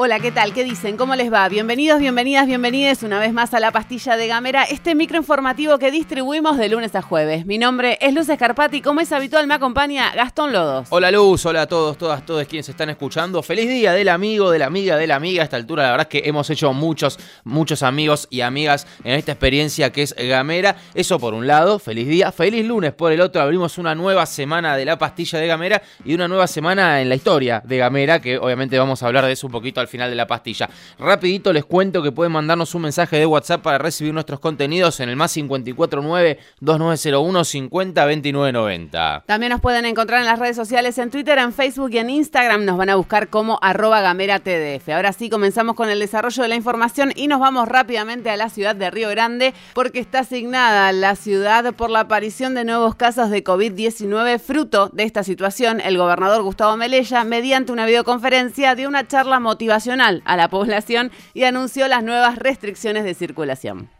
Hola, ¿qué tal? ¿Qué dicen? ¿Cómo les va? Bienvenidos, bienvenidas, bienvenidas una vez más a la pastilla de Gamera, este microinformativo que distribuimos de lunes a jueves. Mi nombre es Luz Escarpati como es habitual me acompaña Gastón Lodos. Hola Luz, hola a todos, todas, todos quienes están escuchando. Feliz día del amigo, de la amiga, de la amiga. A esta altura la verdad es que hemos hecho muchos, muchos amigos y amigas en esta experiencia que es Gamera. Eso por un lado, feliz día. Feliz lunes por el otro. Abrimos una nueva semana de la pastilla de Gamera y una nueva semana en la historia de Gamera, que obviamente vamos a hablar de eso un poquito al final de la pastilla. Rapidito les cuento que pueden mandarnos un mensaje de WhatsApp para recibir nuestros contenidos en el más 549-2901 502990. También nos pueden encontrar en las redes sociales, en Twitter, en Facebook y en Instagram. Nos van a buscar como arroba gamera TDF. Ahora sí, comenzamos con el desarrollo de la información y nos vamos rápidamente a la ciudad de Río Grande porque está asignada la ciudad por la aparición de nuevos casos de COVID-19. Fruto de esta situación, el gobernador Gustavo Melella, mediante una videoconferencia, dio una charla motivacional a la población y anunció las nuevas restricciones de circulación.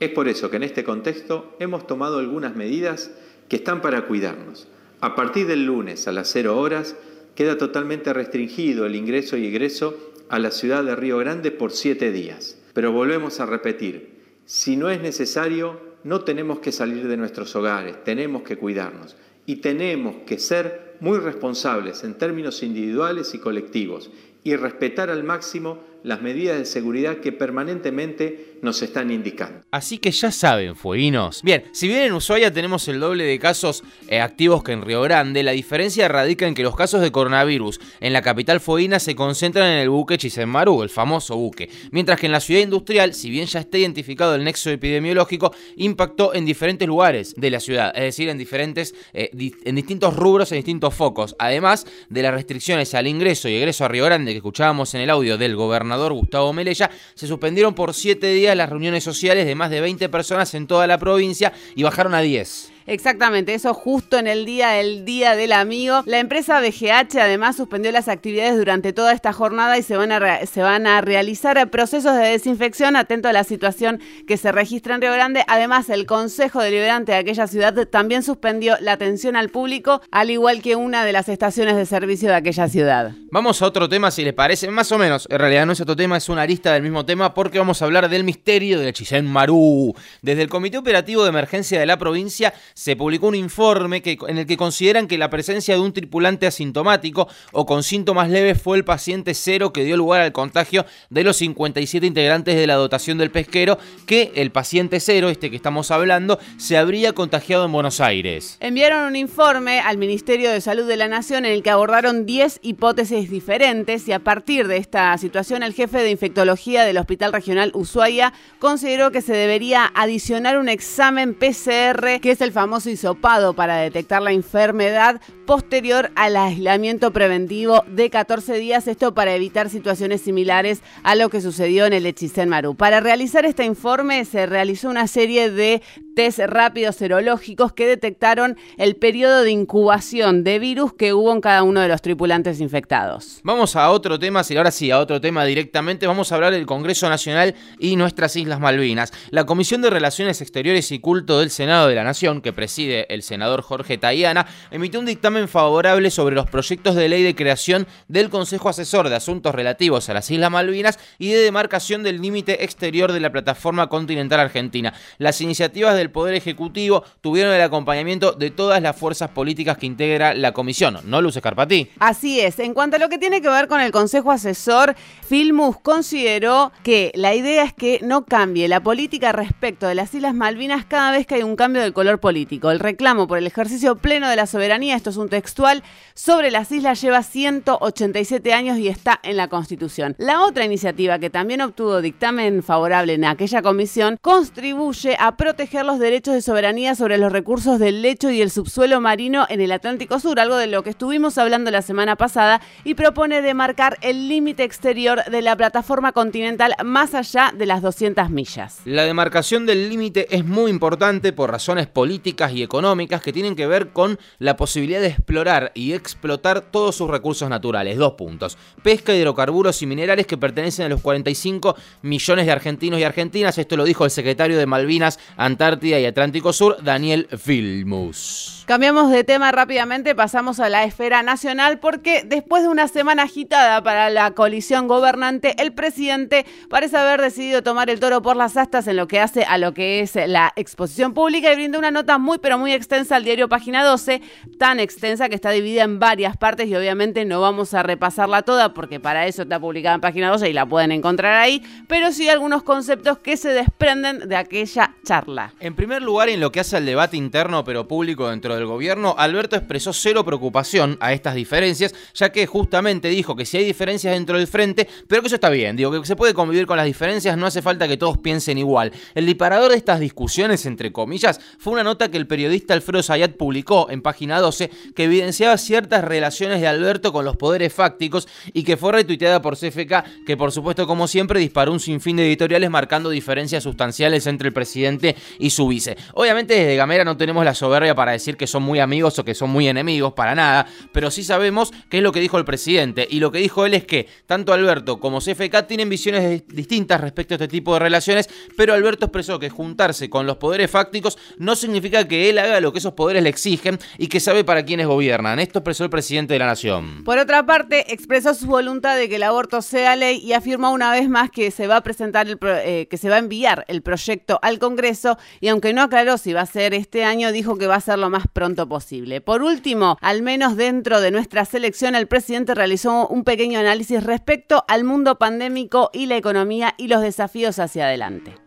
Es por eso que en este contexto hemos tomado algunas medidas que están para cuidarnos. A partir del lunes a las 0 horas queda totalmente restringido el ingreso y egreso a la ciudad de Río Grande por siete días. Pero volvemos a repetir, si no es necesario, no tenemos que salir de nuestros hogares, tenemos que cuidarnos y tenemos que ser muy responsables en términos individuales y colectivos y respetar al máximo las medidas de seguridad que permanentemente nos están indicando. Así que ya saben, fueguinos. Bien, si bien en Ushuaia tenemos el doble de casos eh, activos que en Río Grande, la diferencia radica en que los casos de coronavirus en la capital fueguina se concentran en el buque Chisenmaru, el famoso buque, mientras que en la ciudad industrial, si bien ya está identificado el nexo epidemiológico, impactó en diferentes lugares de la ciudad, es decir, en diferentes, eh, en distintos rubros, en distintos focos, además de las restricciones al ingreso y egreso a Río Grande que escuchábamos en el audio del gobernador Gustavo Melella, se suspendieron por siete días las reuniones sociales de más de 20 personas en toda la provincia y bajaron a 10. Exactamente, eso justo en el día del Día del Amigo. La empresa BGH además suspendió las actividades durante toda esta jornada y se van a, se van a realizar procesos de desinfección atento a la situación que se registra en Río Grande. Además, el Consejo Deliberante de aquella ciudad también suspendió la atención al público, al igual que una de las estaciones de servicio de aquella ciudad. Vamos a otro tema, si les parece, más o menos. En realidad no es otro tema, es una arista del mismo tema porque vamos a hablar del misterio del Chichen Marú. Desde el Comité Operativo de Emergencia de la provincia se publicó un informe que, en el que consideran que la presencia de un tripulante asintomático o con síntomas leves fue el paciente cero que dio lugar al contagio de los 57 integrantes de la dotación del pesquero, que el paciente cero, este que estamos hablando, se habría contagiado en Buenos Aires. Enviaron un informe al Ministerio de Salud de la Nación en el que abordaron 10 hipótesis diferentes y a partir de esta situación el jefe de infectología del Hospital Regional Ushuaia consideró que se debería adicionar un examen PCR, que es el famoso hisopado para detectar la enfermedad posterior al aislamiento preventivo de 14 días, esto para evitar situaciones similares a lo que sucedió en el Echisen Maru. Para realizar este informe se realizó una serie de test rápidos serológicos que detectaron el periodo de incubación de virus que hubo en cada uno de los tripulantes infectados. Vamos a otro tema, ahora sí, a otro tema directamente, vamos a hablar del Congreso Nacional y nuestras Islas Malvinas. La Comisión de Relaciones Exteriores y Culto del Senado de la Nación, que preside el senador Jorge Tayana, emitió un dictamen favorable sobre los proyectos de ley de creación del Consejo Asesor de Asuntos Relativos a las Islas Malvinas y de demarcación del límite exterior de la plataforma continental argentina. Las iniciativas del Poder Ejecutivo tuvieron el acompañamiento de todas las fuerzas políticas que integra la comisión, ¿no, Luz Escarpatí? Así es. En cuanto a lo que tiene que ver con el Consejo Asesor, Filmus consideró que la idea es que no cambie la política respecto de las Islas Malvinas cada vez que hay un cambio del color político. El reclamo por el ejercicio pleno de la soberanía, esto es un textual, sobre las islas lleva 187 años y está en la Constitución. La otra iniciativa que también obtuvo dictamen favorable en aquella comisión contribuye a proteger los derechos de soberanía sobre los recursos del lecho y el subsuelo marino en el Atlántico Sur, algo de lo que estuvimos hablando la semana pasada, y propone demarcar el límite exterior de la plataforma continental más allá de las 200 millas. La demarcación del límite es muy importante por razones políticas y económicas que tienen que ver con la posibilidad de explorar y explotar todos sus recursos naturales. Dos puntos. Pesca, hidrocarburos y minerales que pertenecen a los 45 millones de argentinos y argentinas. Esto lo dijo el secretario de Malvinas, Antártida y Atlántico Sur, Daniel Filmus. Cambiamos de tema rápidamente, pasamos a la esfera nacional porque después de una semana agitada para la coalición gobernante, el presidente parece haber decidido tomar el toro por las astas en lo que hace a lo que es la exposición pública y brinda una nota muy pero muy extensa al diario Página 12, tan extensa que está dividida en varias partes y obviamente no vamos a repasarla toda porque para eso está publicada en Página 12 y la pueden encontrar ahí, pero sí algunos conceptos que se desprenden de aquella charla. En primer lugar, en lo que hace al debate interno pero público dentro del gobierno, Alberto expresó cero preocupación a estas diferencias, ya que justamente dijo que si hay diferencias dentro del frente, pero que eso está bien, digo que se puede convivir con las diferencias, no hace falta que todos piensen igual. El disparador de estas discusiones, entre comillas, fue una nota que el periodista Alfredo Zayat publicó en página 12 que evidenciaba ciertas relaciones de Alberto con los poderes fácticos y que fue retuiteada por CFK, que por supuesto como siempre disparó un sinfín de editoriales marcando diferencias sustanciales entre el presidente y su vice. Obviamente desde Gamera no tenemos la soberbia para decir que son muy amigos o que son muy enemigos, para nada, pero sí sabemos qué es lo que dijo el presidente. Y lo que dijo él es que tanto Alberto como CFK tienen visiones distintas respecto a este tipo de relaciones, pero Alberto expresó que juntarse con los poderes fácticos no significa que él haga lo que esos poderes le exigen y que sabe para quiénes gobiernan. Esto expresó el presidente de la Nación. Por otra parte, expresó su voluntad de que el aborto sea ley y afirmó una vez más que se va a presentar el eh, que se va a enviar el proyecto al Congreso y aunque no aclaró si va a ser este año, dijo que va a ser lo más pronto posible. Por último, al menos dentro de nuestra selección, el presidente realizó un pequeño análisis respecto al mundo pandémico y la economía y los desafíos hacia adelante.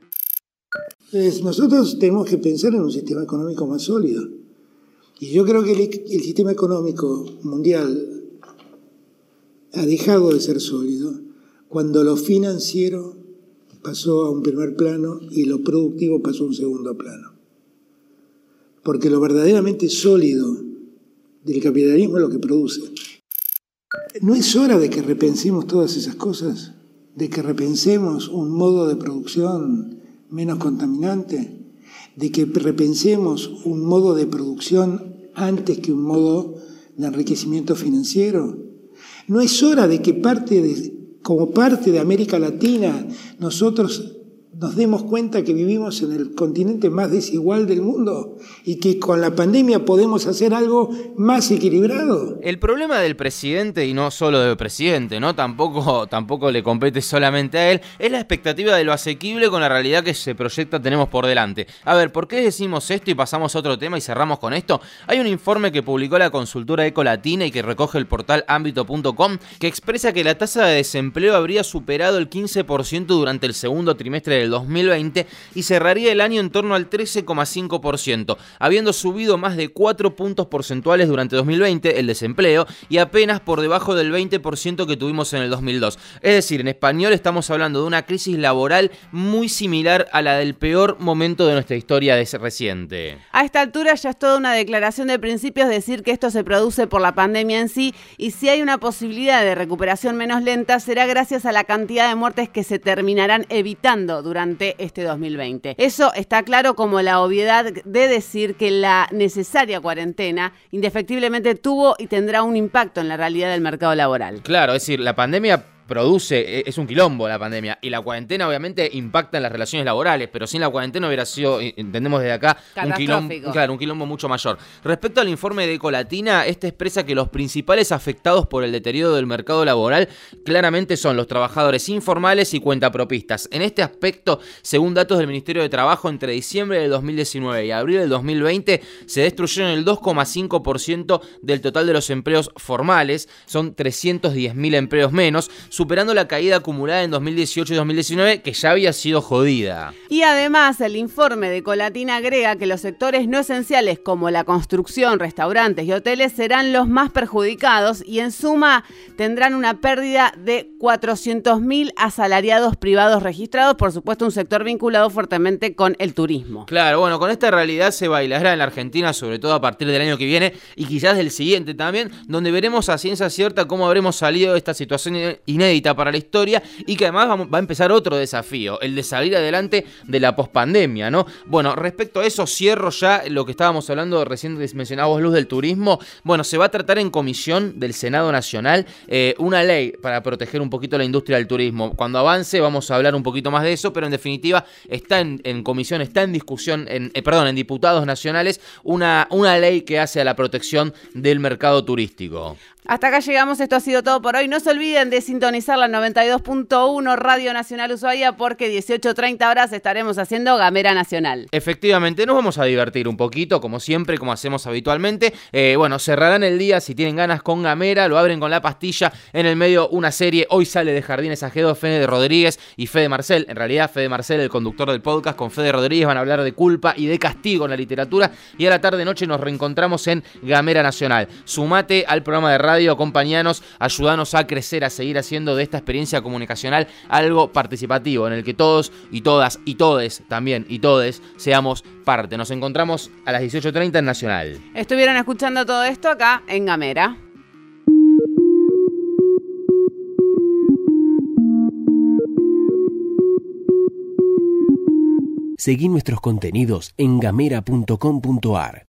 Pues nosotros tenemos que pensar en un sistema económico más sólido. Y yo creo que el, el sistema económico mundial ha dejado de ser sólido cuando lo financiero pasó a un primer plano y lo productivo pasó a un segundo plano porque lo verdaderamente sólido del capitalismo es lo que produce. ¿No es hora de que repensemos todas esas cosas? ¿De que repensemos un modo de producción menos contaminante? ¿De que repensemos un modo de producción antes que un modo de enriquecimiento financiero? ¿No es hora de que parte de, como parte de América Latina nosotros nos demos cuenta que vivimos en el continente más desigual del mundo y que con la pandemia podemos hacer algo más equilibrado. El problema del presidente, y no solo del presidente, ¿no? Tampoco, tampoco le compete solamente a él, es la expectativa de lo asequible con la realidad que se proyecta tenemos por delante. A ver, ¿por qué decimos esto y pasamos a otro tema y cerramos con esto? Hay un informe que publicó la consultora Ecolatina y que recoge el portal ámbito.com que expresa que la tasa de desempleo habría superado el 15% durante el segundo trimestre del 2020 y cerraría el año en torno al 13,5%, habiendo subido más de 4 puntos porcentuales durante 2020 el desempleo y apenas por debajo del 20% que tuvimos en el 2002. Es decir, en español estamos hablando de una crisis laboral muy similar a la del peor momento de nuestra historia reciente. A esta altura ya es toda una declaración de principios decir que esto se produce por la pandemia en sí y si hay una posibilidad de recuperación menos lenta será gracias a la cantidad de muertes que se terminarán evitando durante durante este 2020. Eso está claro como la obviedad de decir que la necesaria cuarentena indefectiblemente tuvo y tendrá un impacto en la realidad del mercado laboral. Claro, es decir, la pandemia produce, e, es un quilombo la pandemia. Y la cuarentena obviamente impacta en las relaciones laborales, pero sin la cuarentena hubiera sido, entendemos desde acá, un quilombo, claro, un quilombo mucho mayor. Respecto al informe de Ecolatina, este expresa que los principales afectados por el deterioro del mercado laboral claramente son los trabajadores informales y cuentapropistas. En este aspecto, según datos del Ministerio de Trabajo, entre diciembre del 2019 y abril del 2020 se destruyeron el 2,5% del total de los empleos formales, son 310.000 empleos menos, superando la caída acumulada en 2018 y 2019 que ya había sido jodida. Y además el informe de Colatina agrega que los sectores no esenciales como la construcción, restaurantes y hoteles serán los más perjudicados y en suma tendrán una pérdida de 400.000 asalariados privados registrados, por supuesto un sector vinculado fuertemente con el turismo. Claro, bueno, con esta realidad se bailará en la Argentina, sobre todo a partir del año que viene y quizás del siguiente también, donde veremos a ciencia cierta cómo habremos salido de esta situación inédita inédita para la historia y que además va a empezar otro desafío, el de salir adelante de la pospandemia, ¿no? Bueno, respecto a eso, cierro ya lo que estábamos hablando recién mencionábamos Luz del Turismo. Bueno, se va a tratar en comisión del Senado Nacional eh, una ley para proteger un poquito la industria del turismo. Cuando avance vamos a hablar un poquito más de eso, pero en definitiva está en, comisión, está en discusión, en, eh, perdón, en diputados nacionales, una, una ley que hace a la protección del mercado turístico. Hasta acá llegamos, esto ha sido todo por hoy. No se olviden de sintonizar la 92.1 Radio Nacional Ushuaia porque 18.30 horas estaremos haciendo Gamera Nacional. Efectivamente, nos vamos a divertir un poquito, como siempre, como hacemos habitualmente. Eh, bueno, cerrarán el día si tienen ganas con Gamera, lo abren con la pastilla. En el medio una serie, hoy sale de Jardines Ajedo, Fede Rodríguez y Fede Marcel. En realidad, Fede Marcel, el conductor del podcast, con Fede Rodríguez van a hablar de culpa y de castigo en la literatura. Y a la tarde-noche nos reencontramos en Gamera Nacional. Sumate al programa de radio compañeros, ayúdanos a crecer, a seguir haciendo de esta experiencia comunicacional algo participativo, en el que todos y todas y todes también y todes seamos parte. Nos encontramos a las 18.30 en Nacional. Estuvieron escuchando todo esto acá en Gamera. Seguí nuestros contenidos en gamera.com.ar.